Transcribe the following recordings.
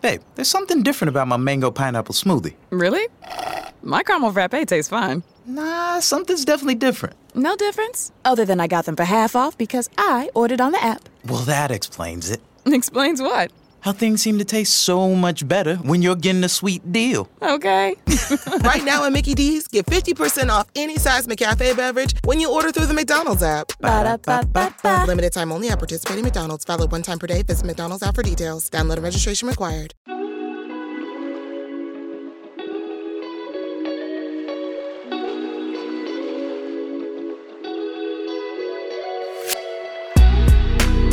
Babe, there's something different about my mango pineapple smoothie. Really? My caramel frappe tastes fine. Nah, something's definitely different. No difference? Other than I got them for half off because I ordered on the app. Well, that explains it. Explains what? How things seem to taste so much better when you're getting a sweet deal. Okay. right now at Mickey D's, get 50% off any size McCafe beverage when you order through the McDonald's app. Ba-da-ba-ba-ba. Limited time only at participating McDonald's. Valid one time per day. Visit McDonald's app for details. Download and registration required.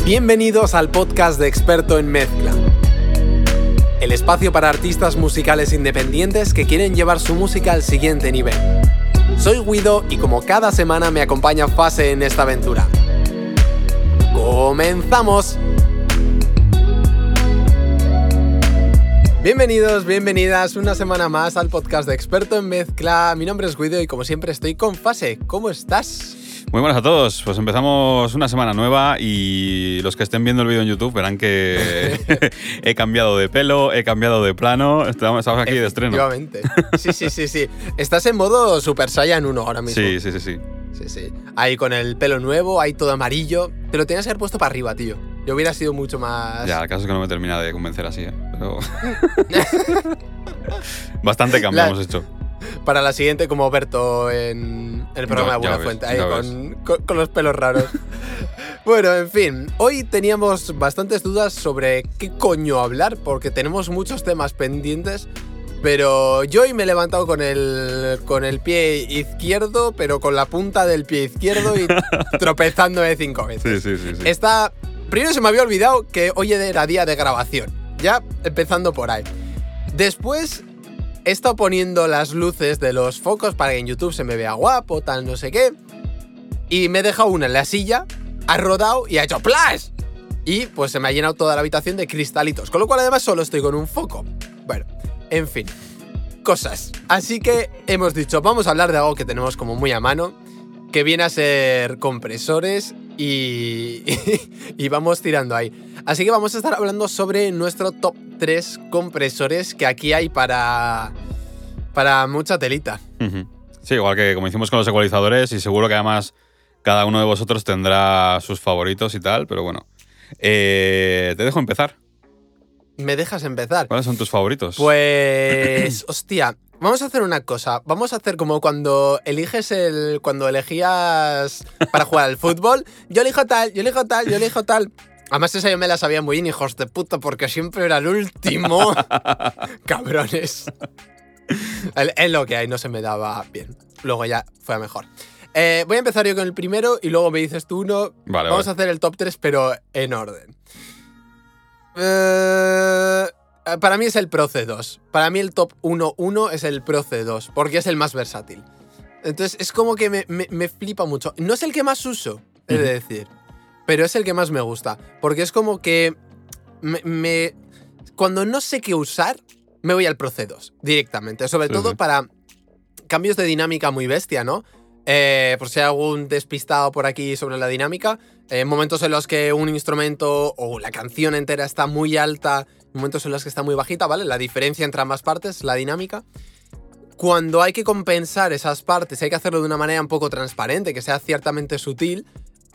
Bienvenidos al podcast de Experto en Mezcla. El espacio para artistas musicales independientes que quieren llevar su música al siguiente nivel. Soy Guido y como cada semana me acompaña Fase en esta aventura. ¡Comenzamos! Bienvenidos, bienvenidas una semana más al podcast de Experto en Mezcla. Mi nombre es Guido y como siempre estoy con Fase. ¿Cómo estás? Muy buenas a todos. Pues empezamos una semana nueva y los que estén viendo el vídeo en YouTube verán que he cambiado de pelo, he cambiado de plano. Estamos, aquí de estreno. Efectivamente. Sí, sí, sí, sí. Estás en modo Super Saiyan 1 ahora mismo. Sí, sí, sí, sí. Sí, sí. Ahí con el pelo nuevo, ahí todo amarillo. Te lo tenías que haber puesto para arriba, tío. Yo hubiera sido mucho más. Ya, el caso es que no me termina de convencer así, ¿eh? Pero. Bastante cambio La- hemos hecho. Para la siguiente, como Berto en el programa de Buena Fuente, ahí con, con- con los pelos raros. bueno, en fin, hoy teníamos bastantes dudas sobre qué coño hablar, porque tenemos muchos temas pendientes. Pero yo hoy me he levantado con el, con el pie izquierdo, pero con la punta del pie izquierdo y tropezándome cinco veces. Sí, sí, sí. sí. Está. Primero se me había olvidado que hoy era día de grabación. Ya empezando por ahí. Después he estado poniendo las luces de los focos para que en YouTube se me vea guapo, tal, no sé qué. Y me he dejado una en la silla, ha rodado y ha hecho ¡Plash! Y pues se me ha llenado toda la habitación de cristalitos. Con lo cual además solo estoy con un foco. Bueno, en fin. Cosas. Así que hemos dicho, vamos a hablar de algo que tenemos como muy a mano. Que viene a ser compresores y, y vamos tirando ahí. Así que vamos a estar hablando sobre nuestro top 3 compresores que aquí hay para, para mucha telita. Sí, igual que como hicimos con los ecualizadores y seguro que además cada uno de vosotros tendrá sus favoritos y tal, pero bueno. Eh, te dejo empezar. ¿Me dejas empezar? ¿Cuáles son tus favoritos? Pues, hostia, vamos a hacer una cosa. Vamos a hacer como cuando eliges el. Cuando elegías para jugar al fútbol. Yo elijo tal, yo elijo tal, yo elijo tal. Además, esa yo me la sabía muy bien, hijos de puta, porque siempre era el último. Cabrones. El- Es lo que hay, no se me daba bien. Luego ya fue a mejor. Eh, voy a empezar yo con el primero y luego me dices tú uno. Vale, Vamos vale. a hacer el top 3, pero en orden. Eh, para mí es el Pro C2. Para mí el top 1-1 es el Pro C2, porque es el más versátil. Entonces es como que me, me- me flipa mucho. No es el que más uso, he de decir, pero es el que más me gusta. Porque es como que me, me- cuando no sé qué usar, me voy al Pro C2 directamente. Sobre Sí, todo sí. para cambios de dinámica muy bestia, ¿no? Eh, por si hay algún despistado por aquí sobre la dinámica, eh, momentos en los que un instrumento o la canción entera está muy alta, momentos en los que está muy bajita, ¿vale? La diferencia entre ambas partes, la dinámica. Cuando hay que compensar esas partes, hay que hacerlo de una manera un poco transparente, que sea ciertamente sutil,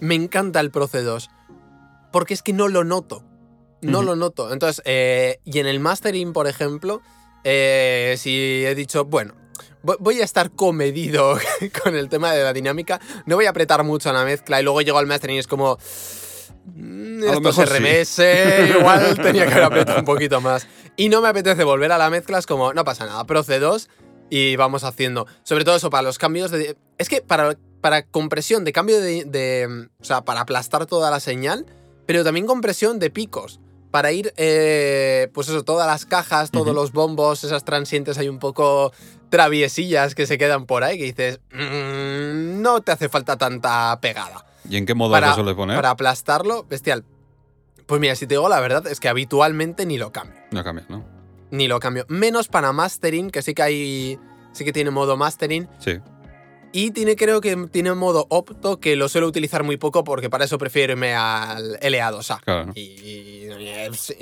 me encanta el Pro C2. Porque es que no lo noto. No lo noto. Entonces, eh, y en el mastering, por ejemplo, eh, si he dicho, bueno, vo- voy a estar comedido con el tema de la dinámica, no voy a apretar mucho en la mezcla y luego llego al mastering y es como... "Mm, A Esto se sí". remese, igual tenía que haber apretado un poquito más. Y no me apetece volver a la mezcla, es como, no pasa nada, Pro C2 y vamos haciendo. Sobre todo eso, para los cambios de... Es que para, para compresión de cambio de, de- O sea, para aplastar toda la señal, pero también compresión de picos. Para ir, eh, pues eso, todas las cajas, todos los bombos, esas transientes hay un poco traviesillas que se quedan por ahí, que dices, "Mm, no te hace falta tanta pegada. ¿Y en qué modo Para, lo sueles poner? para aplastarlo, bestial. Pues mira, si te digo la verdad, es que habitualmente ni lo cambio. No cambias, ¿no? Ni lo cambio. Menos para mastering, que sí que hay. Sí que tiene modo mastering. Sí. Y tiene, creo que tiene un modo opto que lo suelo utilizar muy poco porque para eso prefiero irme al LA2A. Claro. Y, y, sí,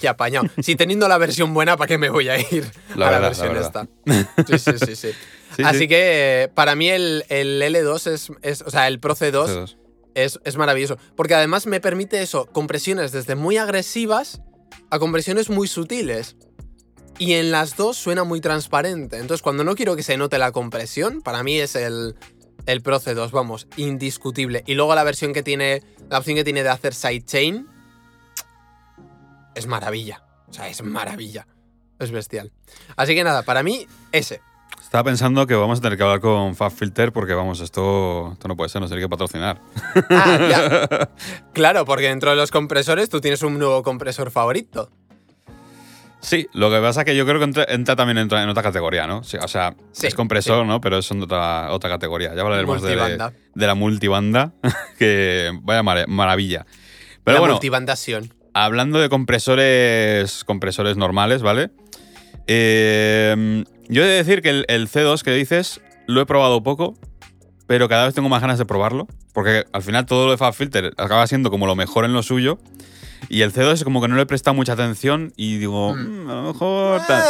y apañado. Si teniendo la versión buena, ¿para qué me voy a ir La a la versión la esta? Sí, sí, sí. sí. Sí, Así sí. que para mí el, el L2 es, es- O sea, el Pro C2 C2. es, es maravilloso. Porque además me permite eso, compresiones desde muy agresivas a compresiones muy sutiles. Y en las dos suena muy transparente. Entonces, cuando no quiero que se note la compresión, para mí es el, el Pro C2, vamos, indiscutible. Y luego la versión que tiene, la opción que tiene de hacer sidechain, es maravilla. O sea, es maravilla. Es bestial. Así que nada, para mí, ese. Estaba pensando que vamos a tener que hablar con FabFilter porque, vamos, esto, esto no puede ser, nos tiene que patrocinar. Ah, ya. Claro, porque dentro de los compresores tú tienes un nuevo compresor favorito. Sí, lo que pasa es que yo creo que entra, entra también entra en otra categoría, ¿no? Sí, o sea, Sí, es compresor, ¿no? Pero es otra, otra categoría. Ya hablaremos de, de la multibanda, que vaya mara- maravilla. Pero la bueno, multibandación. hablando de compresores, compresores normales, ¿vale? Eh, yo he de decir que el, el C2 que dices lo he probado poco, pero cada vez tengo más ganas de probarlo, porque al final todo lo de FabFilter acaba siendo como lo mejor en lo suyo. Y el C2 es como que no le he prestado mucha atención y digo, "Mm, a lo mejor tal".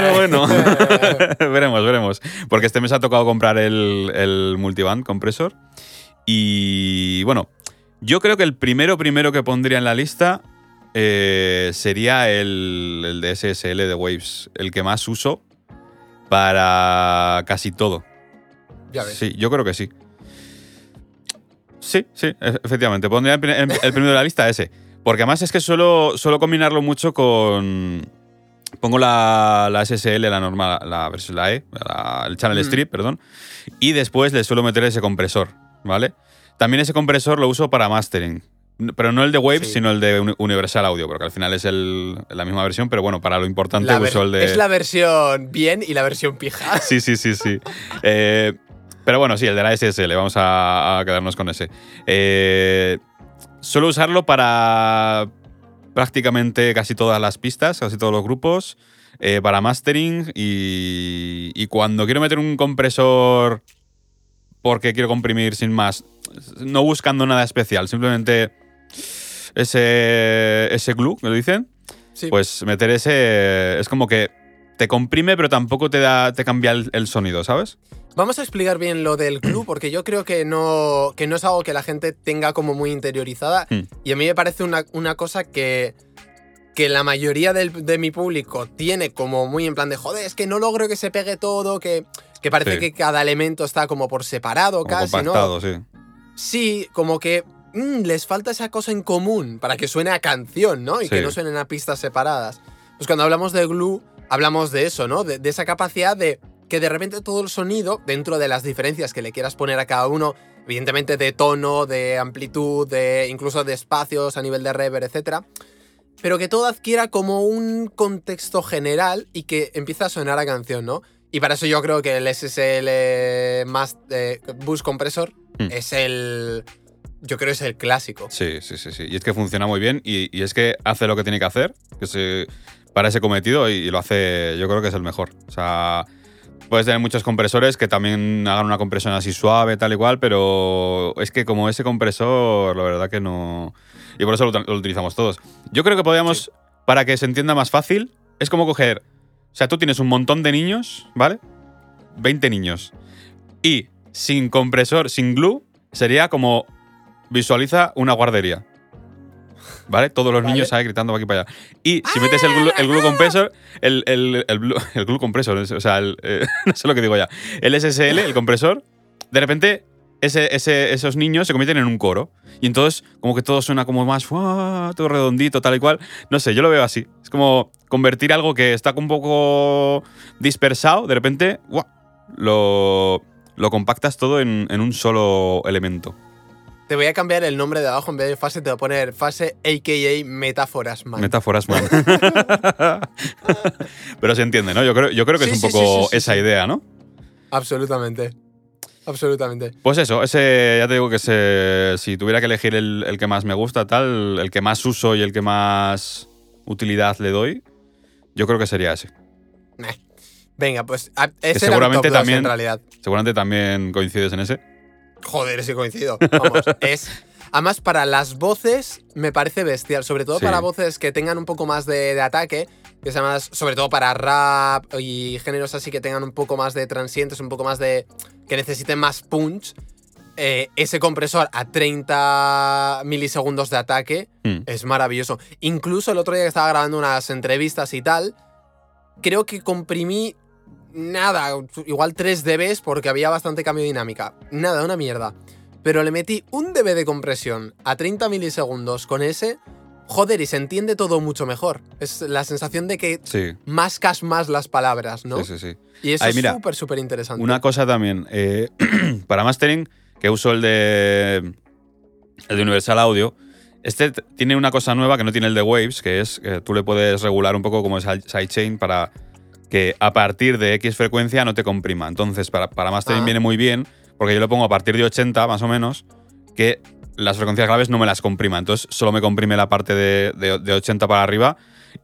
Pero bueno, veremos, veremos. Porque este mes ha tocado comprar el, el multiband compresor. Y bueno, yo creo que el primero, primero que pondría en la lista eh, sería el, el de SSL de Waves, el que más uso para casi todo. Ya ves. Sí, yo creo que sí. Sí, sí, e- efectivamente. Pondría el primero de la lista ese. Porque además es que suelo, suelo combinarlo mucho con. Pongo la, la SSL, la normal, la versión la E, la- el Channel Mm. Strip, perdón. Y después le suelo meter ese compresor, ¿vale? También ese compresor lo uso para mastering. Pero no el de Waves, Sí. sino el de Uni- Universal Audio, porque al final es el- la misma versión, pero bueno, para lo importante uso el de. Es la versión bien y la versión pija. Sí, sí, sí, sí. Eh, pero bueno, sí, el de la SSL, vamos a, a quedarnos con ese. Eh, suelo usarlo para prácticamente casi todas las pistas, casi todos los grupos, eh, para mastering y, y cuando quiero meter un compresor porque quiero comprimir sin más, no buscando nada especial, simplemente ese, ese glue, que lo dicen, Sí. pues meter ese es como que te comprime, pero tampoco te da te cambia el, el sonido, ¿sabes? Vamos a explicar bien lo del club, porque yo creo que no, que no es algo que la gente tenga como muy interiorizada. Hmm. Y a mí me parece una, una cosa que, que la mayoría del- de mi público tiene como muy en plan de, joder, es que no logro que se pegue todo, que, que parece Sí. que cada elemento está como por separado Como casi, ¿no? sí. Sí, como que mm, les falta esa cosa en común para que suene a canción, ¿no? Y Sí. que no suenen a pistas separadas. Pues cuando hablamos de glue, hablamos de eso, ¿no? De, de esa capacidad de que de repente todo el sonido, dentro de las diferencias que le quieras poner a cada uno, evidentemente de tono, de amplitud, de incluso de espacios a nivel de reverb, etc. Pero que todo adquiera como un contexto general y que empiece a sonar a canción, ¿no? Y para eso yo creo que el SSL más eh, Boost Compressor Hmm. es el. Yo creo que es el clásico. Sí, sí, sí, sí. Y es que funciona muy bien y, y es que hace lo que tiene que hacer, que se, para ese cometido y, y lo hace, yo creo que es el mejor. O sea, puedes tener muchos compresores que también hagan una compresión así suave, tal y cual, pero es que como ese compresor, la verdad que no... Y por eso lo, lo utilizamos todos. Yo creo que podríamos, para que se entienda más fácil, es como coger... O sea, tú tienes un montón de niños, ¿vale? 20 niños. Y sin compresor, sin glue, sería como visualiza una guardería. ¿Vale? Todos los Vale. niños ahí gritando aquí para allá. Y si metes el glue, el el, el, el, el o sea, el, eh, no sé lo que digo ya. El SSL, el compresor, de repente ese, ese- esos niños se convierten en un coro. Y entonces, como que todo suena como más, todo redondito, tal y cual. No sé, yo lo veo así. Es como convertir algo que está un poco dispersado, de repente, lo, lo compactas todo en, en un solo elemento. Te voy a cambiar el nombre de abajo en vez de fase, te voy a poner fase AKA Metáforas Man. Metáforas, man. Pero se entiende, ¿no? Yo creo, yo creo que Sí, es un sí, poco sí, sí, sí, esa sí. idea, ¿no? Absolutamente. Absolutamente. Pues eso, ese, ya te digo que ese, si tuviera que elegir el, el que más me gusta, tal, el que más uso y el que más utilidad le doy, yo creo que sería ese. Venga, pues a- ese era mi seguramente top también- en realidad. Seguramente también coincides en ese. Joder, sí coincido. Vamos, es. Además, para las voces me parece bestial. Sobre todo Sí. para voces que tengan un poco más de, de ataque. Que sea más. Sobre todo para rap y géneros así que tengan un poco más de transientes, un poco más de. que necesiten más punch. eh, ese compresor a 30 milisegundos de ataque Mm. es maravilloso. Incluso el otro día que estaba grabando unas entrevistas y tal, creo que comprimí nada, igual 3 dBs porque había bastante cambio de dinámica. Nada, una mierda. Pero le metí un dB de compresión a 30 milisegundos con ese. Joder, y se entiende todo mucho mejor. Es la sensación de que Sí. mascas más las palabras, ¿no? Sí, sí, sí. Y eso Ay, es mira, súper, súper interesante. Una cosa también. eh, para mastering, que uso el de. El de Universal Audio. Este tiene una cosa nueva que no tiene el de Waves, que es que tú le puedes regular un poco como es sidechain para que a partir de X frecuencia no te comprima. Entonces, para, para mastering Ah. viene muy bien, porque yo lo pongo a partir de 80 más o menos, que las frecuencias graves no me las comprima. Entonces, solo me comprime la parte de, de- de 80 para arriba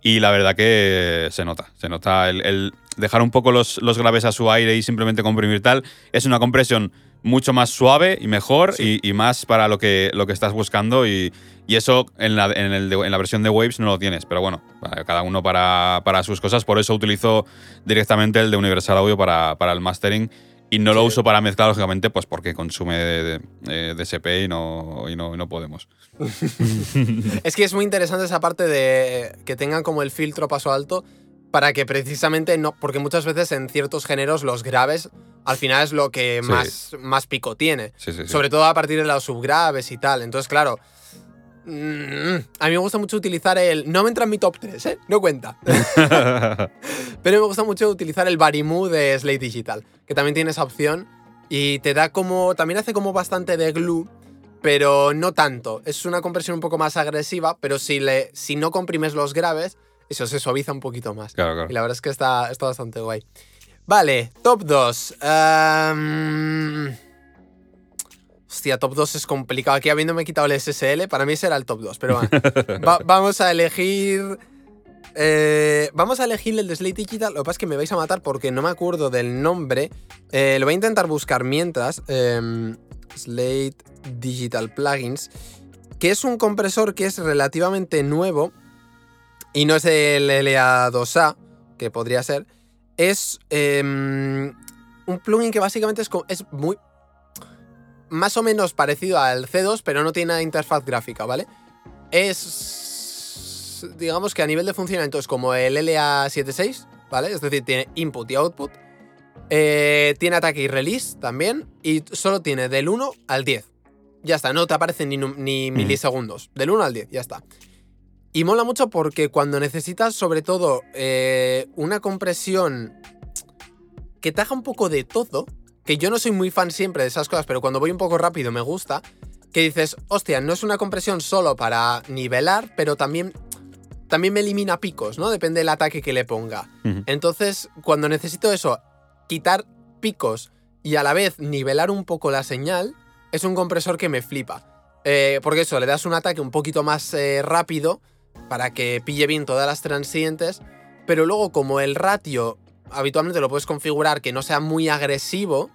y la verdad que se nota. Se nota el, el dejar un poco los, los graves a su aire y simplemente comprimir tal. Es una compresión mucho más suave y mejor y, y más para lo que, lo que estás buscando y, y eso en la, en, el de- en la versión de Waves no lo tienes, pero bueno, cada uno para, para sus cosas, por eso utilizo directamente el de Universal Audio para, para el mastering y no lo uso para mezclar, lógicamente, pues porque consume de, de- eh, DSP y no, y no, y no podemos. Es que es muy interesante esa parte de que tengan como el filtro paso alto para que precisamente no, porque muchas veces en ciertos géneros los graves al final es lo que Sí. más, más pico tiene. Sí, sí, sí. Sobre todo a partir de los subgraves y tal. Entonces, claro, mm, a mí me gusta mucho utilizar el... No me entra en mi top 3, ¿eh? No cuenta. Pero me gusta mucho utilizar el Barimu de Slate Digital, que también tiene esa opción y te da como... También hace como bastante de glue, pero no tanto. Es una compresión un poco más agresiva, pero si, le, si no comprimes los graves, eso se suaviza un poquito más. Claro, claro. Y la verdad es que está, está bastante guay. Vale, top 2. Ehm, Hostia, top 2 es complicado. Aquí habiéndome quitado el SSL, para mí será el top 2. Pero bueno, Va- vamos a elegir... eh, vamos a elegir el de Slate Digital. Lo que pasa es que me vais a matar porque no me acuerdo del nombre. Eh, lo voy a intentar buscar mientras. Em, Slate Digital Plugins. Que es un compresor que es relativamente nuevo. Y no es el LA2A, que podría ser. Es em, un plugin que básicamente es, es muy. Más o menos parecido al C2, pero no tiene interfaz gráfica, ¿vale? Es. Digamos que a nivel de funcionamiento es como el LA76, ¿vale? Es decir, tiene input y output. Eh, tiene ataque y release también. Y solo tiene del 1 al 10. Ya está, no te aparecen ni, ni milisegundos. Del 1 al 10, ya está. Y mola mucho porque cuando necesitas, sobre todo, eh, una compresión que te haga un poco de todo, que yo no soy muy fan siempre de esas cosas, pero cuando voy un poco rápido me gusta, que dices, hostia, no es una compresión solo para nivelar, pero también, también me elimina picos, ¿no? Depende del ataque que le ponga. Entonces, cuando necesito eso, quitar picos y a la vez nivelar un poco la señal, es un compresor que me flipa. Eh, porque eso, le das un ataque un poquito más eh, rápido para que pille bien todas las transientes, pero luego como el ratio habitualmente lo puedes configurar que no sea muy agresivo,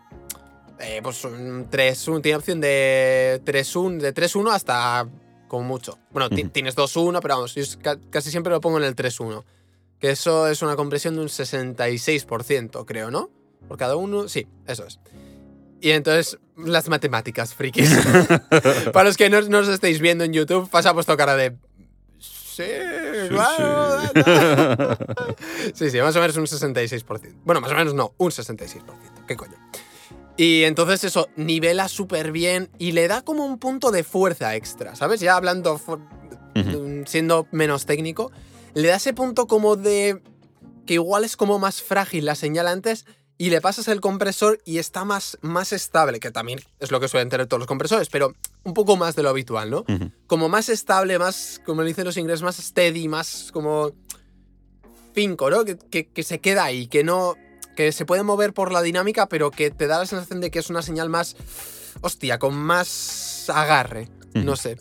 eh, pues un 3-1, tiene opción de 3-1, de 3-1 hasta como mucho. Bueno, ti- Ujú. tienes 2-1, pero vamos, yo ca- casi siempre lo pongo en el 3-1. Que eso es una compresión de un 66%, creo, ¿no? Por cada uno, sí, eso es. Y entonces, las matemáticas, frikis. Para los que no, no os estéis viendo en YouTube, pasa vuestra cara de... Sí, claro. Sí, sí, más o menos un 66%. Bueno, más o menos no, un 66%. ¿Qué coño? Y entonces eso, nivela súper bien y le da como un punto de fuerza extra, ¿sabes? Ya hablando, siendo menos técnico, le da ese punto como de que igual es como más frágil la señal antes y le pasas el compresor y está más, más estable, que también es lo que suelen tener todos los compresores, pero un poco más de lo habitual, ¿no? Como más estable, más, como dicen los ingleses, más steady, más como finco, ¿no? Que, que- que se queda ahí, que no. que se puede mover por la dinámica, pero que te da la sensación de que es una señal más. hostia, con más agarre. No sé.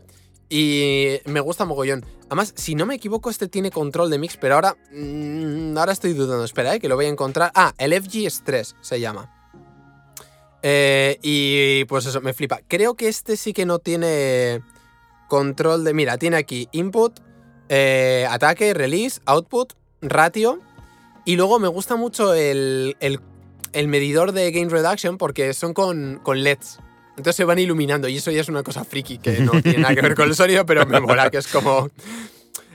Y me gusta mogollón. Además, si no me equivoco, este tiene control de mix, pero ahora. mm, ahora estoy dudando. Espera, eh, que lo voy a encontrar. Ah, el FG3 se llama. Eh, y pues eso, me flipa. Creo que este sí que no tiene control de. Mira, tiene aquí input, eh, ataque, release, output, ratio. Y luego me gusta mucho el, el- el medidor de gain reduction porque son con, con LEDs. Entonces se van iluminando y eso ya es una cosa friki que no tiene nada que ver con el sonido, pero me mola, que es como...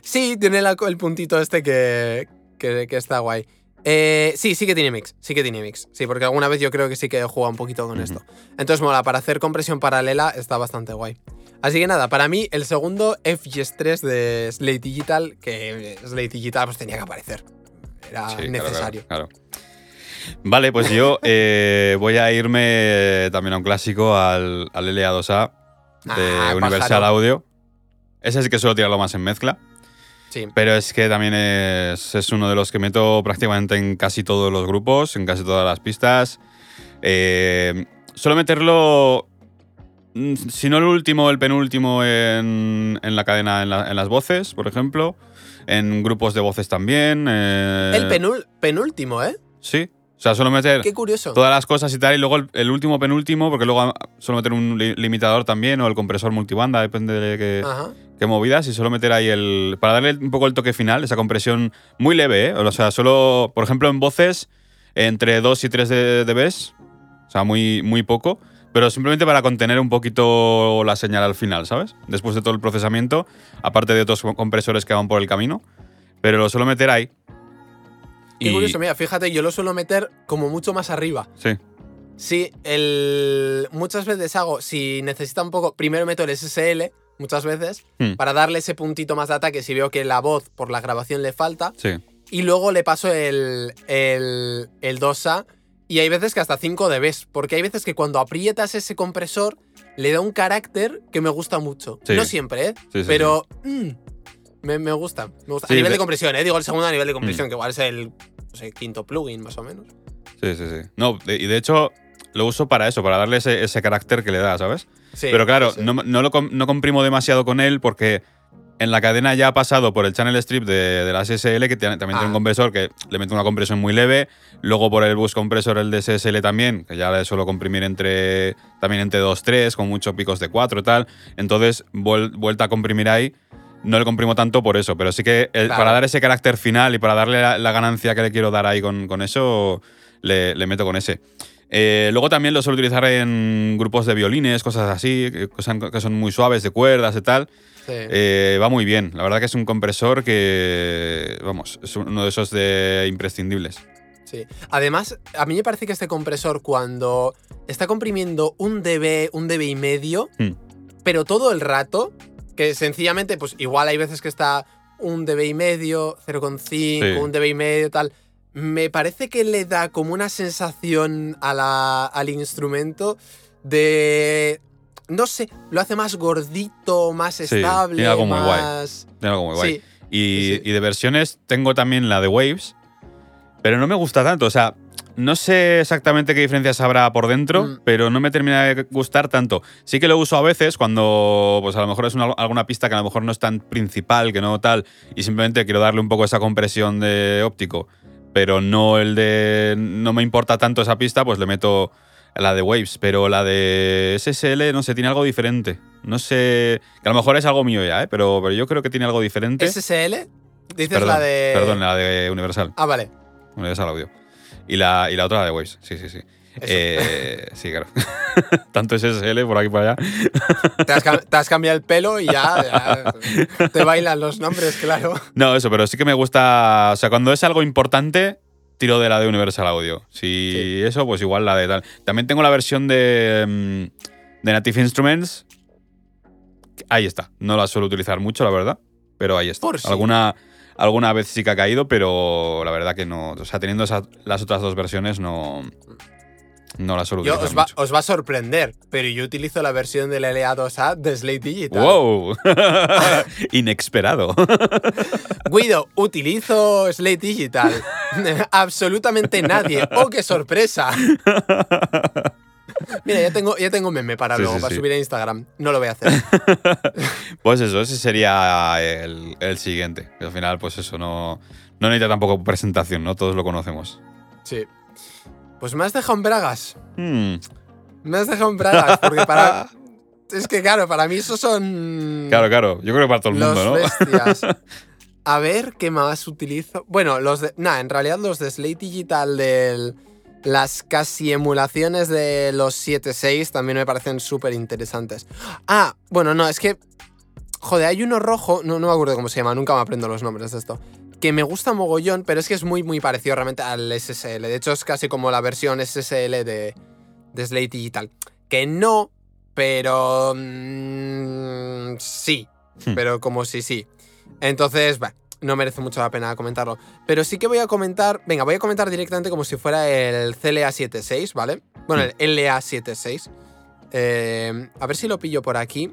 Sí, tiene la- el puntito este que, que, que está guay. Eh, sí, sí que tiene mix, sí que tiene mix. Sí, porque alguna vez yo creo que sí que he jugado un poquito con esto. Entonces mola, para hacer compresión paralela está bastante guay. Así que nada, para mí el segundo FGS3 de Slate Digital, que Slate Digital pues tenía que aparecer. Era Sí, claro, necesario. claro, claro. Vale, pues yo eh, voy a irme también a un clásico, al, al LA2A de Ah, Universal pájaro. Audio. Ese sí que suelo tirarlo más en mezcla, Sí. pero es que también es, es uno de los que meto prácticamente en casi todos los grupos, en casi todas las pistas. Eh, suelo meterlo, mm, si no el último, el penúltimo en, en la cadena, en, la- en las voces, por ejemplo. En grupos de voces también. eh, El penúltimo, ¿eh? Sí. O sea, suelo meter Qué curioso. todas las cosas y tal, y luego el, el último penúltimo, porque luego ah, suelo meter un li- limitador también, o el compresor multibanda, depende de qué, qué movidas, y suelo meter ahí el. para darle un poco el toque final, esa compresión muy leve, ¿eh? O sea, solo, por ejemplo, en voces, entre 2 y 3 dBs, o sea, muy, muy poco, pero simplemente para contener un poquito la señal al final, ¿sabes? Después de todo el procesamiento, aparte de otros compresores que van por el camino, pero lo suelo meter ahí. Qué Y- curioso, mira, fíjate, yo lo suelo meter como mucho más arriba. Sí, Sí, el... muchas veces hago, si necesita un poco, primero meto el SSL, muchas veces, Hmm. para darle ese puntito más de ataque si veo que la voz por la grabación le falta, sí. y luego le paso el, el, el 2A, y hay veces que hasta 5 dBs, porque hay veces que cuando aprietas ese compresor, le da un carácter que me gusta mucho. Sí. No siempre, ¿eh? Sí, sí, Pero mm, me, me gusta. Me gusta. Sí, a nivel de- compresión, ¿eh? Digo el segundo a nivel de compresión, Mm. que igual es el no sé, quinto plugin, más o menos. Sí, sí, sí. No, y de hecho lo uso para eso, para darle ese, ese carácter que le da, ¿sabes? Sí, Pero claro, sí. No, no lo no comprimo demasiado con él porque en la cadena ya ha pasado por el channel strip de, de la SSL, que tiene- también tiene Ah. un compresor que le mete una compresión muy leve. Luego por el bus compresor, el de SSL también, que ya le suelo comprimir entre también entre 2, 3, con muchos picos de 4 y tal. Entonces, vuel- vuelta a comprimir ahí. No le comprimo tanto por eso, pero sí que el- Claro. para dar ese carácter final y para darle la, la ganancia que le quiero dar ahí con, con eso, le, le meto con ese. Eh, luego también lo suelo utilizar en grupos de violines, cosas así, son, que son muy suaves, de cuerdas y tal. Sí. Eh, va muy bien. La verdad que es un compresor que, vamos, es uno de esos de imprescindibles. Sí. Además, a mí me parece que este compresor, cuando está comprimiendo un dB, un dB y medio, Hmm. pero todo el rato, que sencillamente, pues igual hay veces que está un dB y medio, 0,5, Sí. un dB y medio, tal. Me parece que le da como una sensación a la- al instrumento de. No sé, lo hace más gordito, más Sí, estable. tiene algo muy guay. más... Tiene algo muy guay. Sí, Y, sí. y de versiones tengo también la de Waves, pero no me gusta tanto. O sea, no sé exactamente qué diferencias habrá por dentro, Mm. pero no me termina de gustar tanto. Sí que lo uso a veces cuando, pues a lo mejor es una- alguna pista que a lo mejor no es tan principal, que no tal, y simplemente quiero darle un poco esa compresión de óptico, pero no el de. No me importa tanto esa pista, pues le meto la de Waves, pero la de SSL, no sé, tiene algo diferente. No sé. Que a lo mejor es algo mío ya, ¿eh? pero, pero yo creo que tiene algo diferente. SSL, dices Perdón, la de. Perdón, la de Universal. Ah, vale. Universal Audio. Y la, y la otra la de Waves. Sí, sí, sí. Eh, sí, claro. Tanto SSL por aquí por allá. Te has, cam- te has cambiado el pelo y ya, ya te bailan los nombres, claro. No, eso, pero sí que me gusta. O sea, cuando es algo importante, tiro de la de Universal Audio. Si Sí. eso, pues igual la de tal. También tengo la versión de, mm, de Native Instruments. Ahí está. No la suelo utilizar mucho, la verdad. Pero ahí está. Por. Alguna, alguna vez sí que ha caído, pero la verdad que no. O sea, teniendo esas- las otras dos versiones, no. No la utilizar os, os va a sorprender, pero yo utilizo la versión del LA2A de Slate Digital. ¡Wow! Inesperado. Guido, utilizo Slate Digital. Absolutamente nadie. ¡Oh, qué sorpresa! Mira, ya tengo, ya tengo meme para Sí, luego, sí, para sí. subir a Instagram. No lo voy a hacer. Pues eso, ese sería el, el siguiente. Al final, pues eso, no, no necesita tampoco presentación, ¿no? Todos lo conocemos. Sí. Pues me has dejado en bragas. Hmm, Me has dejado en bragas, porque para... Es que claro, para mí esos son... Claro, claro. Yo creo que para todo el los mundo, ¿no? bestias. A ver, ¿qué más utilizo? Bueno, los de... Nah, en realidad los de Slate Digital de las casi emulaciones de los 7.6 también me parecen súper interesantes. Ah, bueno, no, es que... Joder, hay uno rojo, no, no me acuerdo cómo se llama, nunca me aprendo los nombres de esto. Que me gusta mogollón, pero es que es muy, muy parecido realmente al SSL. De hecho, es casi como la versión SSL de, de Slate Digital. Que no, pero... mm, sí. Hmm. Pero como si sí. Entonces, bah, no merece mucho la pena comentarlo. Pero sí que voy a comentar... Venga, voy a comentar directamente como si fuera el CLA 76, ¿vale? Bueno, el LA 76. Eh, a ver si lo pillo por aquí.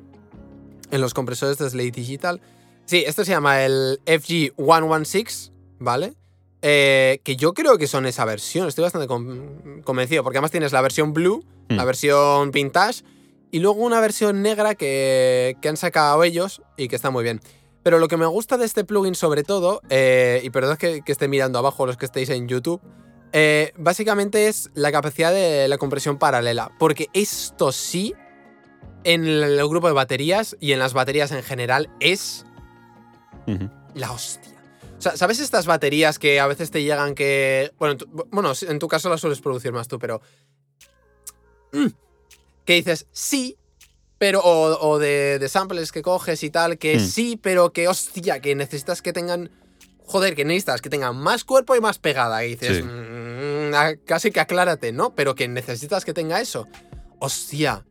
En los compresores de Slate Digital. Sí, esto se llama el FG116, ¿vale? Eh, que yo creo que son esa versión. Estoy bastante con- convencido. Porque además tienes la versión blue, Hmm. la versión vintage. Y luego una versión negra que, que han sacado ellos y que está muy bien. Pero lo que me gusta de este plugin sobre todo, eh, y perdón que, que esté mirando abajo los que estéis en YouTube, eh, básicamente es la capacidad de la compresión paralela. Porque esto sí, en el grupo de baterías y en las baterías en general, es la hostia. O sea, ¿sabes estas baterías que a veces te llegan que... Bueno, en tu, bueno, en tu caso las sueles producir más tú, pero... Mm. Que dices, sí, pero... O, o de, de samples que coges y tal, que Mm. sí, pero que hostia, que necesitas que tengan... Joder, que necesitas que tengan más cuerpo y más pegada. Y dices, Sí. "Mm, casi que aclárate, ¿no? Pero que necesitas que tenga eso. Hostia,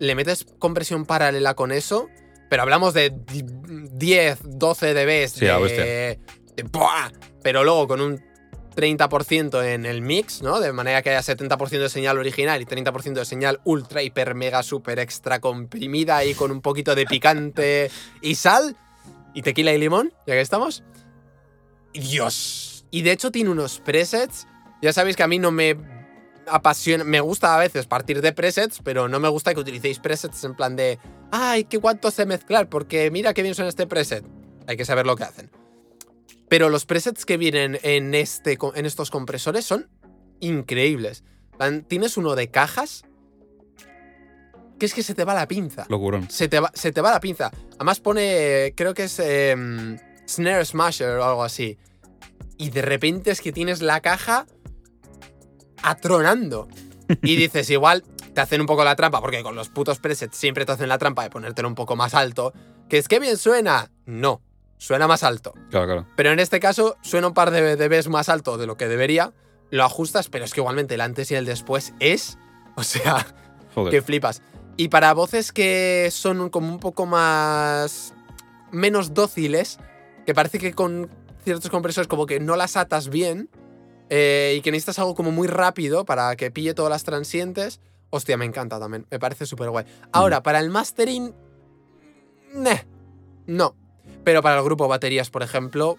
le metes compresión paralela con eso, pero hablamos de di- 10, 12 dB Sí, a de, de ¡buah! pero luego con un 30% en el mix, ¿no? De manera que haya 70% de señal original y 30% de señal ultra, hiper, mega, super extra comprimida y con un poquito de picante y sal y tequila y limón, ya que estamos. Dios. Y de hecho tiene unos presets. Ya sabéis que a mí no me apasiona, me gusta a veces partir de presets, pero no me gusta que utilicéis presets en plan de, ay, qué cuánto sé mezclar, porque mira qué bien suena este preset. Hay que saber lo que hacen. Pero los presets que vienen en, este, en estos compresores son increíbles. Tienes uno de cajas que es que se te va la pinza. Locurón. Se te, va, se te va la pinza. Además pone, creo que es em, Snare Smasher o algo así. Y de repente es que tienes la caja atronando. Y dices, igual te hacen un poco la trampa, porque con los putos presets siempre te hacen la trampa de ponértelo un poco más alto. ¿Que es que bien suena? No, suena más alto. Claro, claro. Pero en este caso suena un par de dBs más alto de lo que debería. Lo ajustas, pero es que igualmente el antes y el después es... O sea, Joder. que flipas. Y para voces que son como un poco más. menos dóciles, que parece que con ciertos compresores como que no las atas bien eh, y que necesitas algo como muy rápido para que pille todas las transientes. Hostia, me encanta también. Me parece súper guay. Ahora, para el mastering. Neh, no. Pero para el grupo baterías, por ejemplo.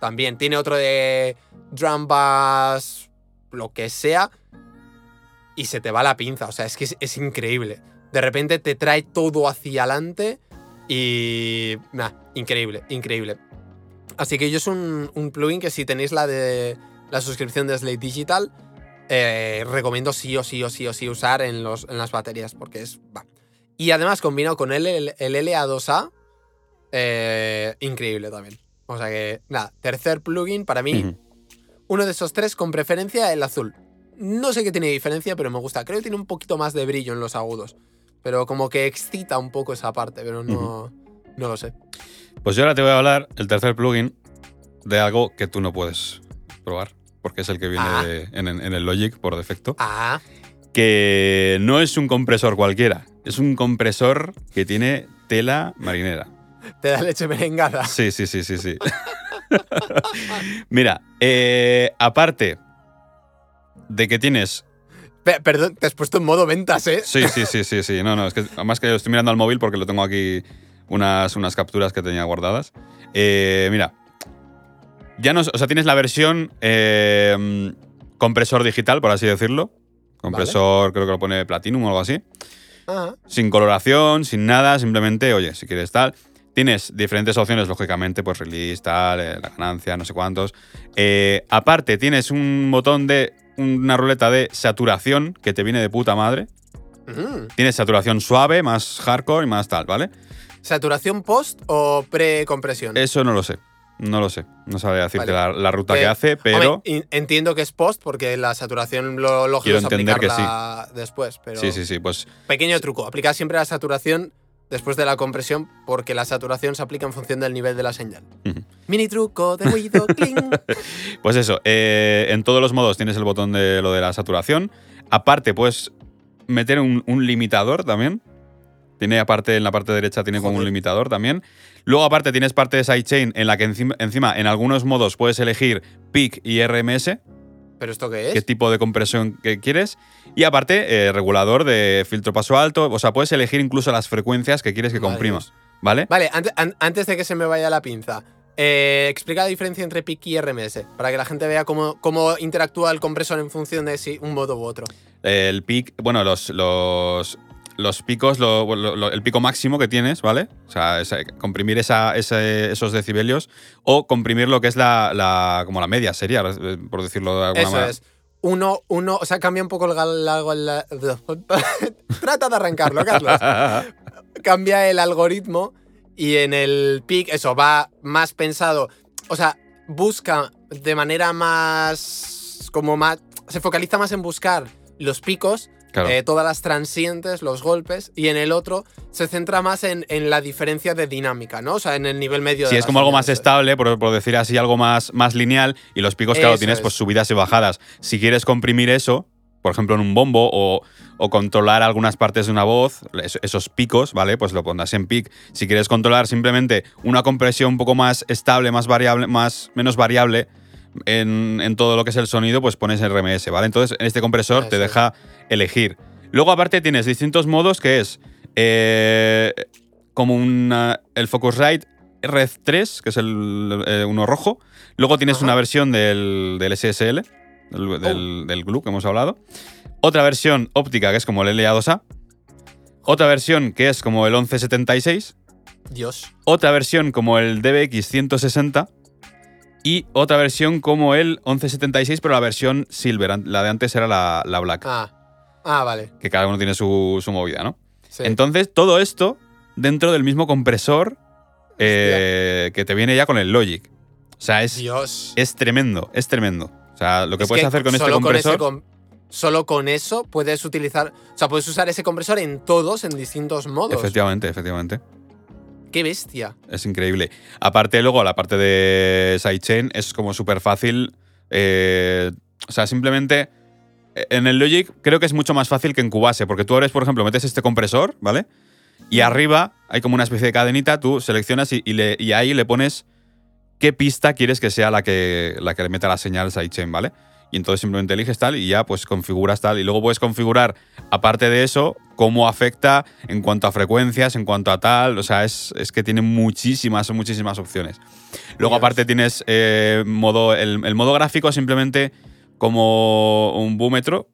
también. Tiene otro de drum bass. Lo que sea y se te va la pinza. O sea, es que es, increíble. De repente te trae todo hacia adelante y. Nah, increíble, increíble. Así que yo es un, un plugin que si tenéis la de la suscripción de Slate Digital, eh, recomiendo sí o sí o sí o sí usar en, los, en las baterías, porque es. va. Y además, combinado con el, el, el LA2A, eh, increíble también. O sea que, nada, tercer plugin para mí, uno de esos tres, con preferencia el azul. No sé qué tiene diferencia, pero me gusta. Creo que tiene un poquito más de brillo en los agudos. Pero como que excita un poco esa parte, pero no, no lo sé. Pues yo ahora te voy a hablar, el tercer plugin, de algo que tú no puedes probar, porque es el que viene Ah. de- en, en el Logic por defecto, Ah, que no es un compresor cualquiera, es un compresor que tiene tela marinera. Te da leche merengada. Sí, sí, sí, sí, sí. Mira, eh, aparte de que tienes... Pe- perdón, te has puesto en modo ventas, ¿eh? Sí, sí, sí, sí, sí. No, no, es que además que estoy mirando al móvil porque lo tengo aquí unas, unas capturas que tenía guardadas. Eh, mira, ya no, o sea, tienes la versión eh, compresor digital, por así decirlo, Compresor, creo que lo pone Platinum o algo así. Ah, Sin coloración, sin nada, simplemente, oye, si quieres tal. Tienes diferentes opciones, lógicamente, pues release, tal, eh, la ganancia, no sé cuántos. Eh, aparte, tienes un botón de una ruleta de saturación que te viene de puta madre. mm. Tienes saturación suave, más hardcore y más tal, ¿vale? ¿Saturación post o pre-compresión? Eso no lo sé. No lo sé. No sabría decirte Vale. la, la ruta Que, que hace, pero. Eh, Hombre, entiendo que es post porque la saturación lo lógico Quiero es entender que aplicarla después. Pero Sí, sí, sí. Pues Pequeño truco, aplicar siempre la saturación después de la compresión porque la saturación se aplica en función del nivel de la señal. Mini truco de ruido, cling. Pues eso, eh, en todos los modos tienes el botón de lo de la saturación. Aparte, puedes meter un, un limitador también. Tiene aparte, en la parte derecha tiene como un limitador también. Luego, aparte, tienes parte de sidechain en la que encima, encima, en algunos modos, puedes elegir peak y RMS, ¿Pero esto qué es? qué tipo de compresión que quieres. Y aparte, eh, regulador de filtro paso alto. O sea, puedes elegir incluso las frecuencias que quieres que Madre comprima. Dios. ¿Vale? Vale, ante- an- antes de que se me vaya la pinza, eh, explica la diferencia entre PIC y RMS, para que la gente vea cómo, cómo interactúa el compresor en función de si un modo u otro. El pic, bueno, los, los, los picos, lo- lo- lo- el pico máximo que tienes, ¿vale? O sea, comprimir esa, ese- esos decibelios o comprimir lo que es la, la- como la media sería, eh, por decirlo de alguna Eso manera. es. Uno, uno, o sea, cambia un poco el la- Trata de arrancarlo, Carlos. Cambia el algoritmo y en el pic, eso, va más pensado. O sea, busca de manera más. como más. Se focaliza más en buscar los picos Claro. eh, todas las transientes, los golpes, y en el otro se centra más en, en la diferencia de dinámica, ¿no? O sea, en el nivel medio de Sí, es la como algo más es. estable, por, por decir así, algo más, más lineal. Y los picos, claro, Eso tienes es. pues subidas y bajadas. Si quieres comprimir eso, por ejemplo, en un bombo o, o controlar algunas partes de una voz, es- esos picos, ¿vale? Pues lo pondrás en pic. Si quieres controlar simplemente una compresión un poco más estable, más variable, más, menos variable en, en todo lo que es el sonido, pues pones RMS, ¿vale? Entonces, en este compresor te deja elegir. Luego, aparte, tienes distintos modos que es eh, como una- el Focusrite Red 3, que es el eh, uno rojo. Luego tienes Ajá. una versión del, del SSL, del, del, del glue que hemos hablado. Otra versión óptica, que es como el LA2A. Otra versión que es como el 1176. Dios. Otra versión como el DBX 160. Y otra versión como el 1176, pero la versión Silver. La de antes era la, la Black. Ah. Ah, vale. Que cada uno tiene su, su movida, ¿no? Sí. Entonces, todo esto dentro del mismo compresor eh, que te viene ya con el Logic. O sea, es, Dios. es tremendo, es tremendo. O sea, lo que Es puedes hacer con este compresor. com- solo con eso puedes utilizar. O sea, puedes usar ese compresor en todos, en distintos modos. efectivamente, efectivamente. Qué bestia. Es increíble. Aparte, luego, la parte de sidechain es como súper fácil. eh, o sea, simplemente. eh, En el Logic creo que es mucho más fácil que en Cubase, porque tú abres, por ejemplo, metes este compresor, ¿vale? Y arriba hay como una especie de cadenita, tú seleccionas y, y le- y ahí le pones qué pista quieres que sea la que, la que le meta la señal sidechain, ¿vale? Y entonces simplemente eliges tal y ya pues configuras tal. Y luego puedes configurar, aparte de eso, cómo afecta en cuanto a frecuencias, en cuanto a tal. O sea, es, es que tiene muchísimas, muchísimas opciones. Luego Dios. aparte tienes eh, modo, el, el modo gráfico simplemente como un búmetro.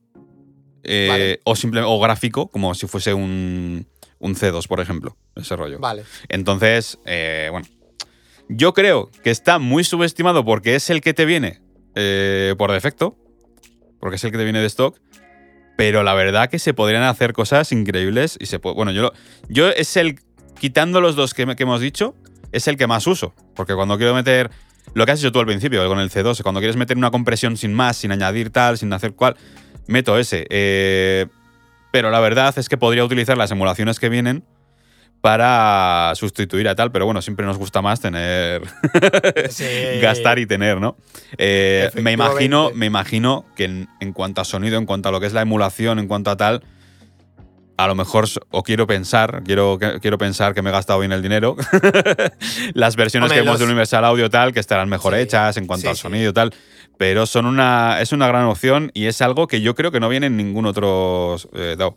eh, Vale. o, simple, o gráfico, como si fuese un, un C2, por ejemplo. Ese rollo. Vale. Entonces, eh, bueno. Yo creo que está muy subestimado porque es el que te viene eh, por defecto. Porque es el que te viene de stock. Pero la verdad que se podrían hacer cosas increíbles. Y se puede. Bueno, yo, lo- yo es el. Quitando los dos que, que hemos dicho, es el que más uso. Porque cuando quiero meter. Lo que has hecho tú al principio con el C2, cuando quieres meter una compresión sin más, sin añadir tal, sin hacer cual, meto ese. Eh, pero la verdad es que podría utilizar las emulaciones que vienen para sustituir a tal, pero bueno, siempre nos gusta más tener Sí. gastar y tener, ¿no? Eh, me imagino, me imagino que en, en cuanto a sonido, en cuanto a lo que es la emulación, en cuanto a tal, a lo mejor, o quiero pensar, quiero, quiero pensar que me he gastado bien el dinero. Las versiones Hombre, que hemos de los- Universal Audio tal, que estarán mejor Sí, hechas en cuanto sí, al sonido y tal. Pero son una, es una gran opción y es algo que yo creo que no viene en ningún otro eh, DAW.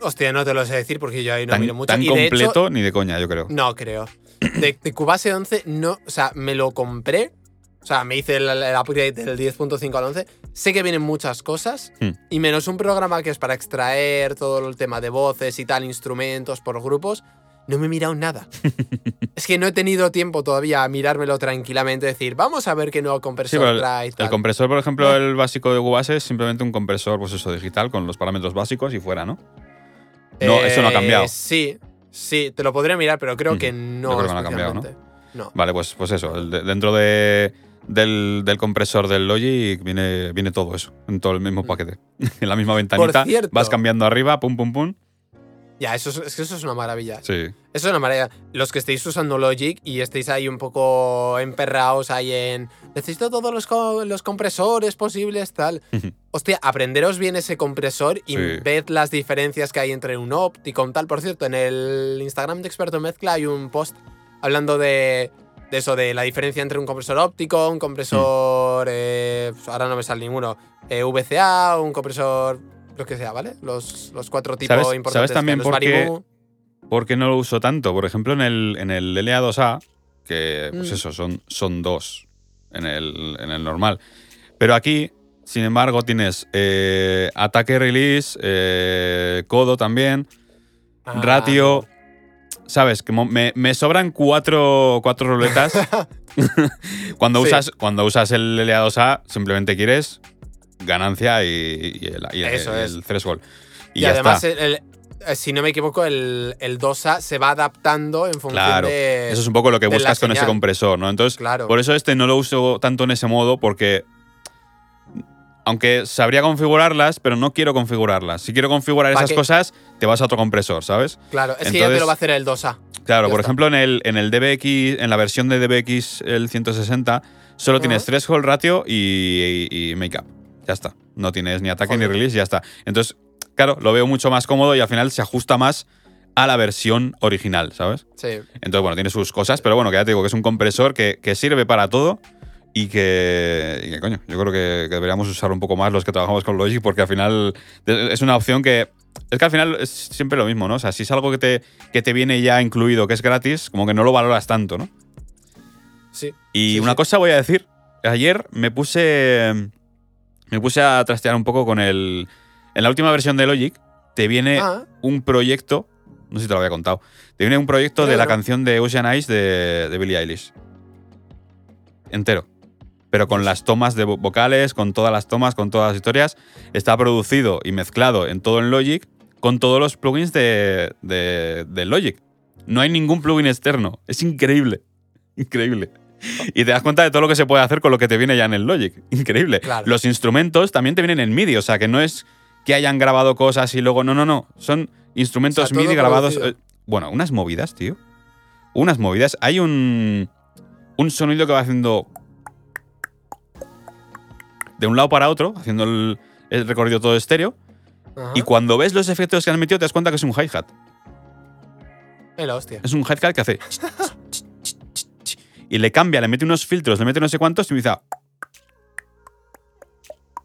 Hostia, no te lo sé decir porque yo ahí no tan miro mucho. tan y de hecho, completo ni de coña, yo creo. no creo. De, de Cubase 11, no. O sea, me lo compré. O sea, me hice el, el upgrade del 10.5 al 11. Sé que vienen muchas cosas. Hmm. Y menos un programa que es para extraer todo el tema de voces y tal, instrumentos por grupos. No me he mirado nada. es que no he tenido tiempo todavía a mirármelo tranquilamente. Decir, vamos a ver qué nuevo Sí, compresor el, trae el compresor, por ejemplo, el básico de Cubase es simplemente un compresor, pues eso, digital, con los parámetros básicos y fuera, ¿no? No, eso no ha Eh, cambiado. Sí, sí, te lo podría mirar, pero creo que Ujú. no. Yo creo que no ha cambiado, ¿no? Vale, pues, pues eso, dentro de, del, del compresor del Logic viene, viene todo eso, en todo el mismo paquete. en la misma ventanita, cierto. vas cambiando arriba, pum, pum, pum. Ya, eso es, es que eso es una maravilla. Sí. Eso es una maravilla. Los que estéis usando Logic y estéis ahí un poco emperrados ahí en. Necesito todos los, co- los compresores posibles, tal. Hostia, aprenderos bien ese compresor y Sí. ved las diferencias que hay entre un Opticon, tal. Por cierto, en el Instagram de Experto Mezcla hay un post hablando de, de eso, de la diferencia entre un compresor óptico, un compresor. Mm. eh, ahora no me sale ninguno. eh, VCA, un compresor. Lo que sea, ¿vale? Los, los cuatro tipos ¿Sabes- importantes. sabes también por qué- Maribou. ¿Por qué no lo uso tanto? Por ejemplo, en el, en el LA2A, que pues Mm. eso, son, son dos en el, en el normal. Pero aquí, sin embargo, tienes eh, ataque release, eh, codo también, Ah, ratio. ¿Sabes? Que me, me sobran cuatro, cuatro ruletas. cuando, Sí. usas, cuando usas el LA2A, simplemente quieres ganancia y, y el, y el- Eso es. el threshold. Y, Y, además, el- si no me equivoco, el, el DOSA se va adaptando en función Claro, de. eso es un poco lo que buscas con ese compresor, ¿no? Entonces, Claro. por eso este no lo uso tanto en ese modo porque aunque sabría configurarlas, pero no quiero configurarlas. Si quiero configurar ¿Pa esas cosas, te vas a otro compresor, ¿sabes? Claro, es que ya te Entonces- lo va a hacer el DOSA. Claro, Ya por está. ejemplo, en el, en el DBX, en la versión de DBX el 160, solo tienes Ajá. threshold ratio y, y, y makeup. Ya está. No tienes ni ataque Joder. ni release, ya está. Entonces, claro, lo veo mucho más cómodo y al final se ajusta más a la versión original, ¿sabes? Sí. Entonces, bueno, tiene sus cosas, pero bueno, que ya te digo que es un compresor que, que sirve para todo y que, y que, coño, yo creo que, que deberíamos usar un poco más los que trabajamos con Logic porque al final es una opción que... Es que al final es siempre lo mismo, ¿no? O sea, si es algo que te, que te viene ya incluido, que es gratis, como que no lo valoras tanto, ¿no? Sí. Y Sí, una sí. cosa voy a decir. Ayer me puse. Me puse a trastear un poco con el. En la última versión de Logic te viene Ah, un proyecto. No sé si te lo había contado. Te viene un proyecto de la canción de Ocean Eyes de, de Billie Eilish. Entero. Pero con las tomas de vo- vocales, con todas las tomas, con todas las historias. Está producido y mezclado en todo en Logic con todos los plugins de, de, de Logic. No hay ningún plugin externo. Es increíble. Increíble. Y te das cuenta de todo lo que se puede hacer con lo que te viene ya en el Logic. Increíble. Claro. Los instrumentos también te vienen en MIDI, o sea que no es que hayan grabado cosas y luego. No, no, no. Son instrumentos O sea, MIDI grabados. eh, bueno, unas movidas, tío. Unas movidas. Hay un. Un sonido que va haciendo. De un lado para otro, haciendo el, el recorrido todo estéreo. ajá. Y cuando ves los efectos que han metido, te das cuenta que es un hi-hat. Es un hi-hat que hace. Y le cambia, le mete unos filtros, le mete no sé cuántos y me dice. "Ah,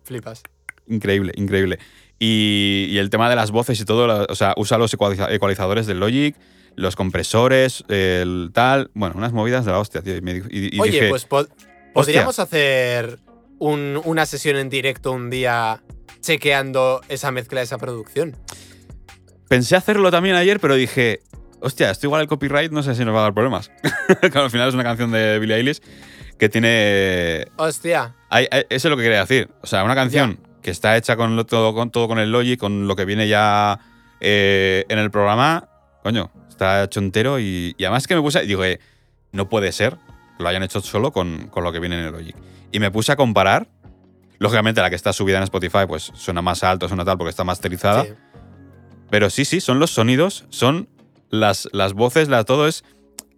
Flipas. Increíble, increíble. Y, y el tema de las voces y todo, la- o sea, usa los ecualiza- ecualizadores del Logic, los compresores, el tal. Bueno, unas movidas de la hostia, tío. Y, me di- y- y Oye, dije, pues po- podríamos hacer un- una sesión en directo un día chequeando esa mezcla, esa producción. pensé hacerlo también ayer, pero dije, hostia, esto igual el copyright no sé si nos va a dar problemas. Al final es una canción de Billie Eilish que tiene Hostia. Hay- hay- eso es lo que quería decir. O sea, una canción que está hecha con lo- todo, con todo con el Logic, con lo que viene ya eh, en el programa, coño, está hecho entero y, y además que me puse, digo, eh, no puede ser que lo hayan hecho solo con, con lo que viene en el Logic. Y me puse a comparar. Lógicamente, la que está subida en Spotify, pues suena más alto, suena tal, porque está masterizada. Sí. Pero sí, sí, son los sonidos, son las, las voces, la, todo es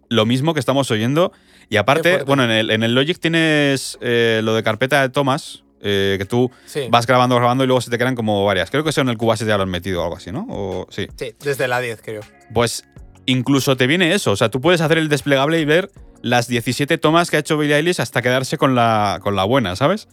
lo mismo que estamos oyendo. Y aparte, bueno, en el, en el Logic tienes eh, lo de carpeta de tomas, eh, que tú Sí. vas grabando, grabando y luego se te quedan como varias. Creo que eso en el Cubase ya lo han metido o algo así, ¿no? O, sí. Sí, desde la 10, creo. Pues incluso te viene eso. O sea, tú puedes hacer el desplegable y ver las 17 tomas que ha hecho Billie Eilish hasta quedarse con la, con la buena, ¿sabes?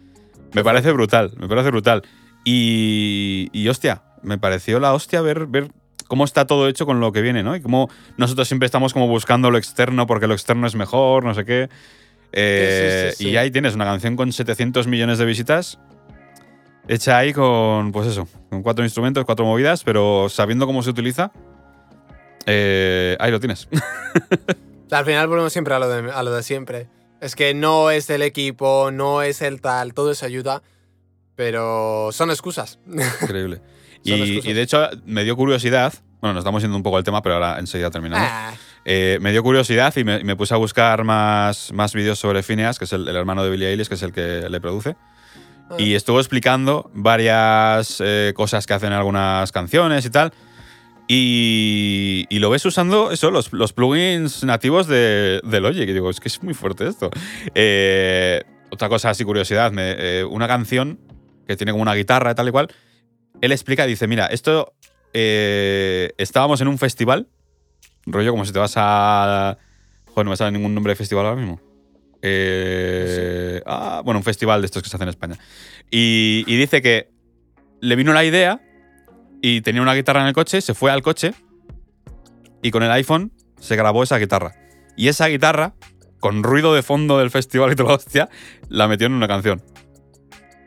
Me parece brutal, me parece brutal. Y, y hostia, me pareció la hostia ver, ver cómo está todo hecho con lo que viene, ¿no? Y cómo nosotros siempre estamos como buscando lo externo porque lo externo es mejor, no sé qué. Eh, Sí, sí, sí. Y ahí tienes una canción con 700 millones de visitas, hecha ahí con, pues eso, con cuatro instrumentos, cuatro movidas, pero sabiendo cómo se utiliza, eh, ahí lo tienes. Al final volvemos siempre a lo, de, a lo de siempre. Es que no es el equipo, no es el tal, todo eso ayuda, pero son excusas. Increíble. Son Y, excusas. y de hecho me dio curiosidad, bueno, nos estamos yendo un poco al tema, pero ahora enseguida terminamos. Ah, Eh, me dio curiosidad y me, y me puse a buscar más, más vídeos sobre Phineas, que es el, el hermano de Billie Eilish, que es el que le produce. Ah. Y estuvo explicando varias eh, cosas que hacen en algunas canciones y tal. Y, y lo ves usando eso, los, los plugins nativos de, de Logic. Y digo, es que es muy fuerte esto. Eh, otra cosa, así curiosidad, me- eh, una canción que tiene como una guitarra y tal y cual. Él explica, dice, mira, esto eh, estábamos en un festival, rollo como si te vas a... Joder, no me sale ningún nombre de festival ahora mismo. Eh, ah, bueno, un festival de estos que se hacen en España. Y, y dice que le vino la idea y tenía una guitarra en el coche, se fue al coche y con el iPhone se grabó esa guitarra. Y esa guitarra, con ruido de fondo del festival y toda la hostia, la metió en una canción.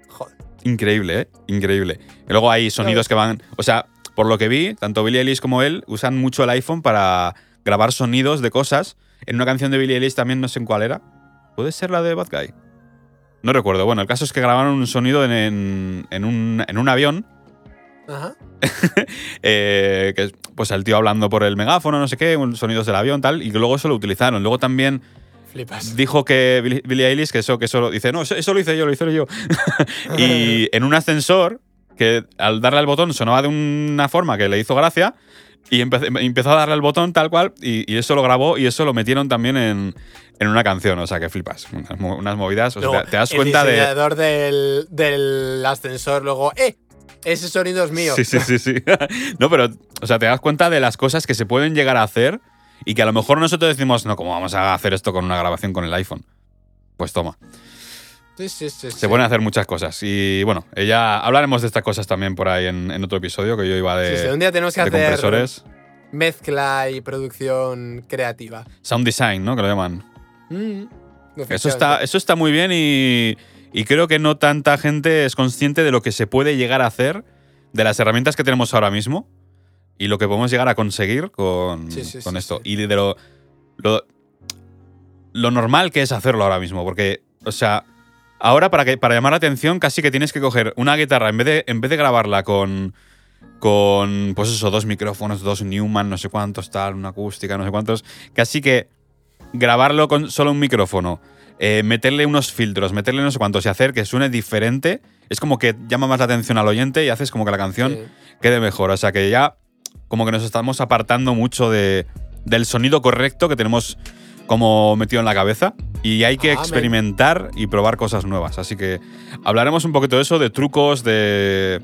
joder. Increíble, ¿eh? Increíble. Y luego hay sonidos que van. O sea, por lo que vi, tanto Billie Eilish como él usan mucho el iPhone para grabar sonidos de cosas. En una canción de Billie Eilish también no sé en cuál era. ¿Puede ser la de Bad Guy? No recuerdo. Bueno, el caso es que grabaron un sonido en, en- en un, en un avión. Ajá. eh, que es, pues el tío hablando por el megáfono, no sé qué, sonidos del avión, tal. Y luego eso lo utilizaron. Luego también Flipas. dijo que Billie- Eilish, que eso, que eso lo dice, no, eso, eso lo hice yo, lo hice yo. y en un ascensor, que al darle al botón sonaba de una forma que le hizo gracia, y empe- empezó a darle al botón tal cual, y, y eso lo grabó y eso lo metieron también en, en una canción, o sea que flipas. Unas, mo- unas movidas, o sea, Luego, te, te das cuenta de. diseñador del, del ascensor luego, ¡eh! Ese sonido es mío. Sí, sí, sí, sí. no, pero, o sea, te das cuenta de las cosas que se pueden llegar a hacer y que a lo mejor nosotros decimos, no, ¿cómo vamos a hacer esto con una grabación con el iPhone? Pues toma. Sí, sí, sí, Se pueden hacer muchas cosas. Y bueno, ya hablaremos de estas cosas también por ahí en, en otro episodio que yo iba de, Sí, sí, un día tenemos que de hacer compresores. mezcla y producción creativa. Sound design, ¿no? Que lo llaman. Mm, Eso está, eso está muy bien y, y creo que no tanta gente es consciente de lo que se puede llegar a hacer, de las herramientas que tenemos ahora mismo y lo que podemos llegar a conseguir con, con esto. Y de lo, lo, lo normal que es hacerlo ahora mismo. Porque, o sea, ahora para, que, para llamar la atención casi que tienes que coger una guitarra en vez de, en vez de grabarla con, con, pues eso, dos micrófonos, dos Newman, no sé cuántos, tal, una acústica, no sé cuántos. Casi que grabarlo con solo un micrófono, eh, meterle unos filtros, meterle no sé cuántos y hacer que suene diferente, es como que llama más la atención al oyente y haces como que la canción Sí. quede mejor. O sea que ya como que nos estamos apartando mucho de, del sonido correcto que tenemos como metido en la cabeza y hay que Ah, me- experimentar y probar cosas nuevas. Así que hablaremos un poquito de eso, de trucos, de,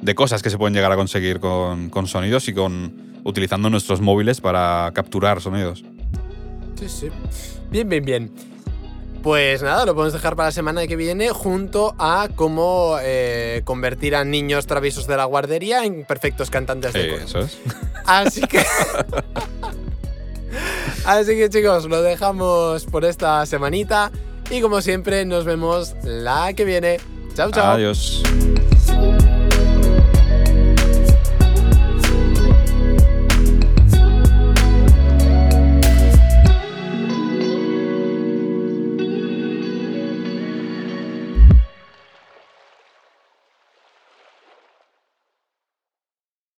de cosas que se pueden llegar a conseguir con, con sonidos y con utilizando nuestros móviles para capturar sonidos. Sí, sí. Bien, bien, bien. Pues nada, lo podemos dejar para la semana que viene junto a cómo eh, convertir a niños traviesos de la guardería en perfectos cantantes de Eh, coro. eso es. Así que... Así que chicos, lo dejamos por esta semanita y como siempre nos vemos la que viene. Chao, chao. Adiós.